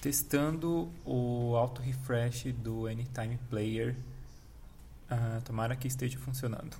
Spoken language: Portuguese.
Testando o auto refresh do Anytime Player. Uh, tomara que esteja funcionando.